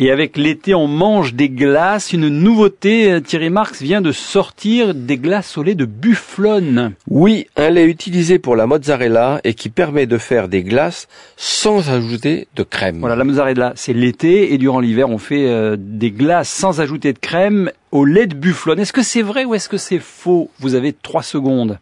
Et avec l'été, on mange des glaces. Une nouveauté, euh, Thierry Marx vient de sortir des glaces au lait de bufflone. Oui, un lait utilisé pour la mozzarella et qui permet de faire des glaces sans ajouter de crème. Voilà, la mozzarella, c'est l'été et durant l'hiver, on fait euh, des glaces sans ajouter de crème au lait de bufflone. Est-ce que c'est vrai ou est-ce que c'est faux? Vous avez trois secondes.